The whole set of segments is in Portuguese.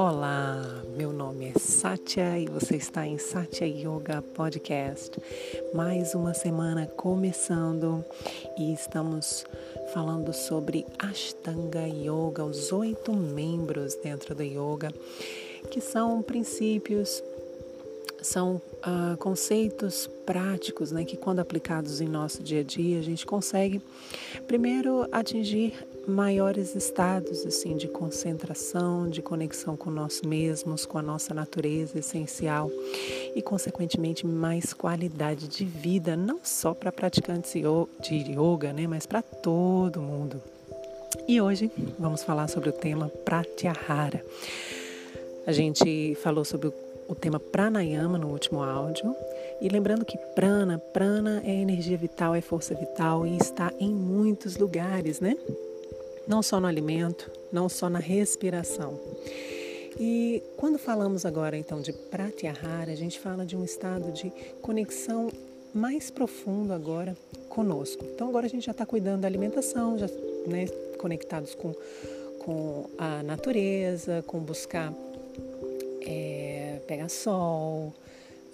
Olá, meu nome é Satya e você está em Satya Yoga Podcast. Mais uma semana começando e estamos falando sobre Ashtanga Yoga, os oito membros dentro do yoga, que são princípios são uh, conceitos práticos, né, que quando aplicados em nosso dia a dia a gente consegue primeiro atingir maiores estados assim de concentração, de conexão com nós mesmos, com a nossa natureza essencial e consequentemente mais qualidade de vida, não só para praticantes de yoga, né, mas para todo mundo. E hoje vamos falar sobre o tema Pratyahara. A gente falou sobre o o tema pranayama no último áudio. E lembrando que prana, prana é energia vital, é força vital e está em muitos lugares, né? Não só no alimento, não só na respiração. E quando falamos agora então de pratyahara, a gente fala de um estado de conexão mais profundo agora conosco. Então agora a gente já está cuidando da alimentação, já né, conectados com, com a natureza, com buscar é, pegar sol,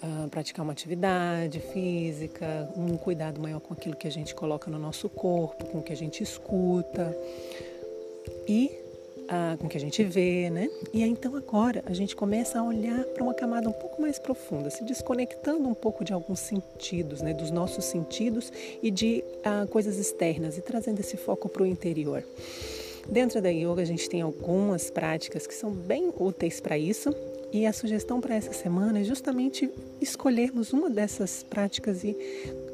uh, praticar uma atividade física, um cuidado maior com aquilo que a gente coloca no nosso corpo, com o que a gente escuta e uh, com o que a gente vê, né? E aí, então agora a gente começa a olhar para uma camada um pouco mais profunda, se desconectando um pouco de alguns sentidos, né? Dos nossos sentidos e de uh, coisas externas e trazendo esse foco para o interior. Dentro da yoga, a gente tem algumas práticas que são bem úteis para isso e a sugestão para essa semana é justamente escolhermos uma dessas práticas e,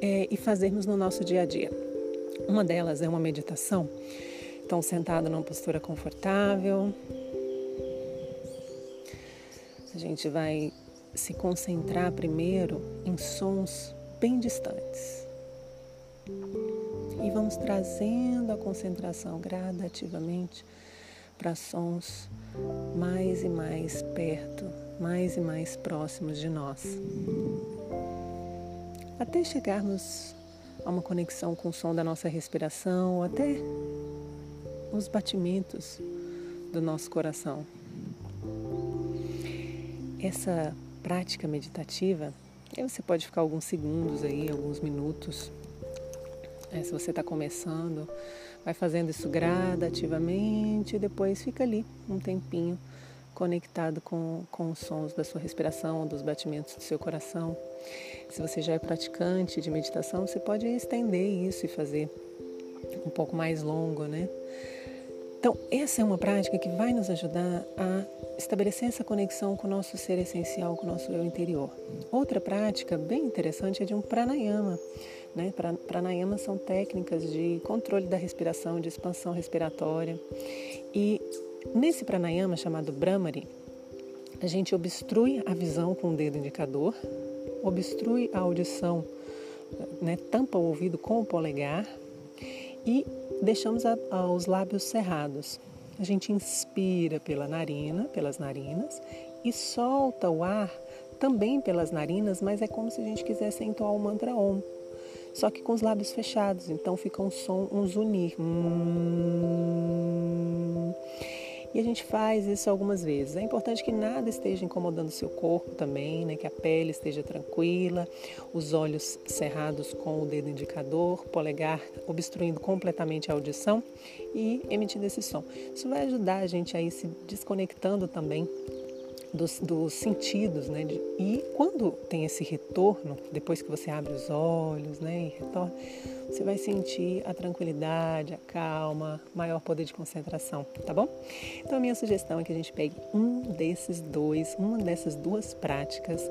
é, e fazermos no nosso dia a dia. Uma delas é uma meditação. Então, sentado numa postura confortável, a gente vai se concentrar primeiro em sons bem distantes. E vamos trazendo a concentração gradativamente para sons mais e mais perto, mais e mais próximos de nós. Até chegarmos a uma conexão com o som da nossa respiração, até os batimentos do nosso coração. Essa prática meditativa, você pode ficar alguns segundos aí, alguns minutos. É, se você está começando, Vai fazendo isso gradativamente e depois fica ali um tempinho conectado com, com os sons da sua respiração, dos batimentos do seu coração. Se você já é praticante de meditação, você pode estender isso e fazer um pouco mais longo, né? Então, essa é uma prática que vai nos ajudar a estabelecer essa conexão com o nosso ser essencial, com o nosso eu interior. Outra prática bem interessante é de um pranayama. Né? Pranayama são técnicas de controle da respiração, de expansão respiratória. E nesse pranayama chamado Brahmari, a gente obstrui a visão com o dedo indicador, obstrui a audição, né? tampa o ouvido com o polegar e deixamos a, a, os lábios cerrados. A gente inspira pela narina, pelas narinas e solta o ar também pelas narinas, mas é como se a gente quisesse entoar o mantra Om. Só que com os lábios fechados, então fica um som, um zunir. Hum. E a gente faz isso algumas vezes. É importante que nada esteja incomodando o seu corpo também, né? que a pele esteja tranquila, os olhos cerrados com o dedo indicador, polegar obstruindo completamente a audição e emitindo esse som. Isso vai ajudar a gente a ir se desconectando também dos, dos sentidos, né? E quando tem esse retorno, depois que você abre os olhos, né, e retorna, você vai sentir a tranquilidade, a calma, maior poder de concentração, tá bom? Então a minha sugestão é que a gente pegue um desses dois, uma dessas duas práticas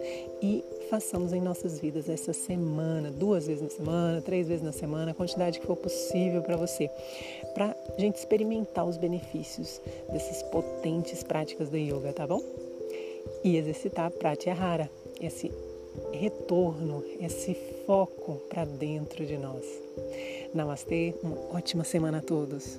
e façamos em nossas vidas essa semana, duas vezes na semana, três vezes na semana, a quantidade que for possível para você, para a gente experimentar os benefícios dessas potentes práticas do yoga, tá bom? E exercitar pratyahara, esse retorno, esse foco para dentro de nós. Namastê, uma ótima semana a todos.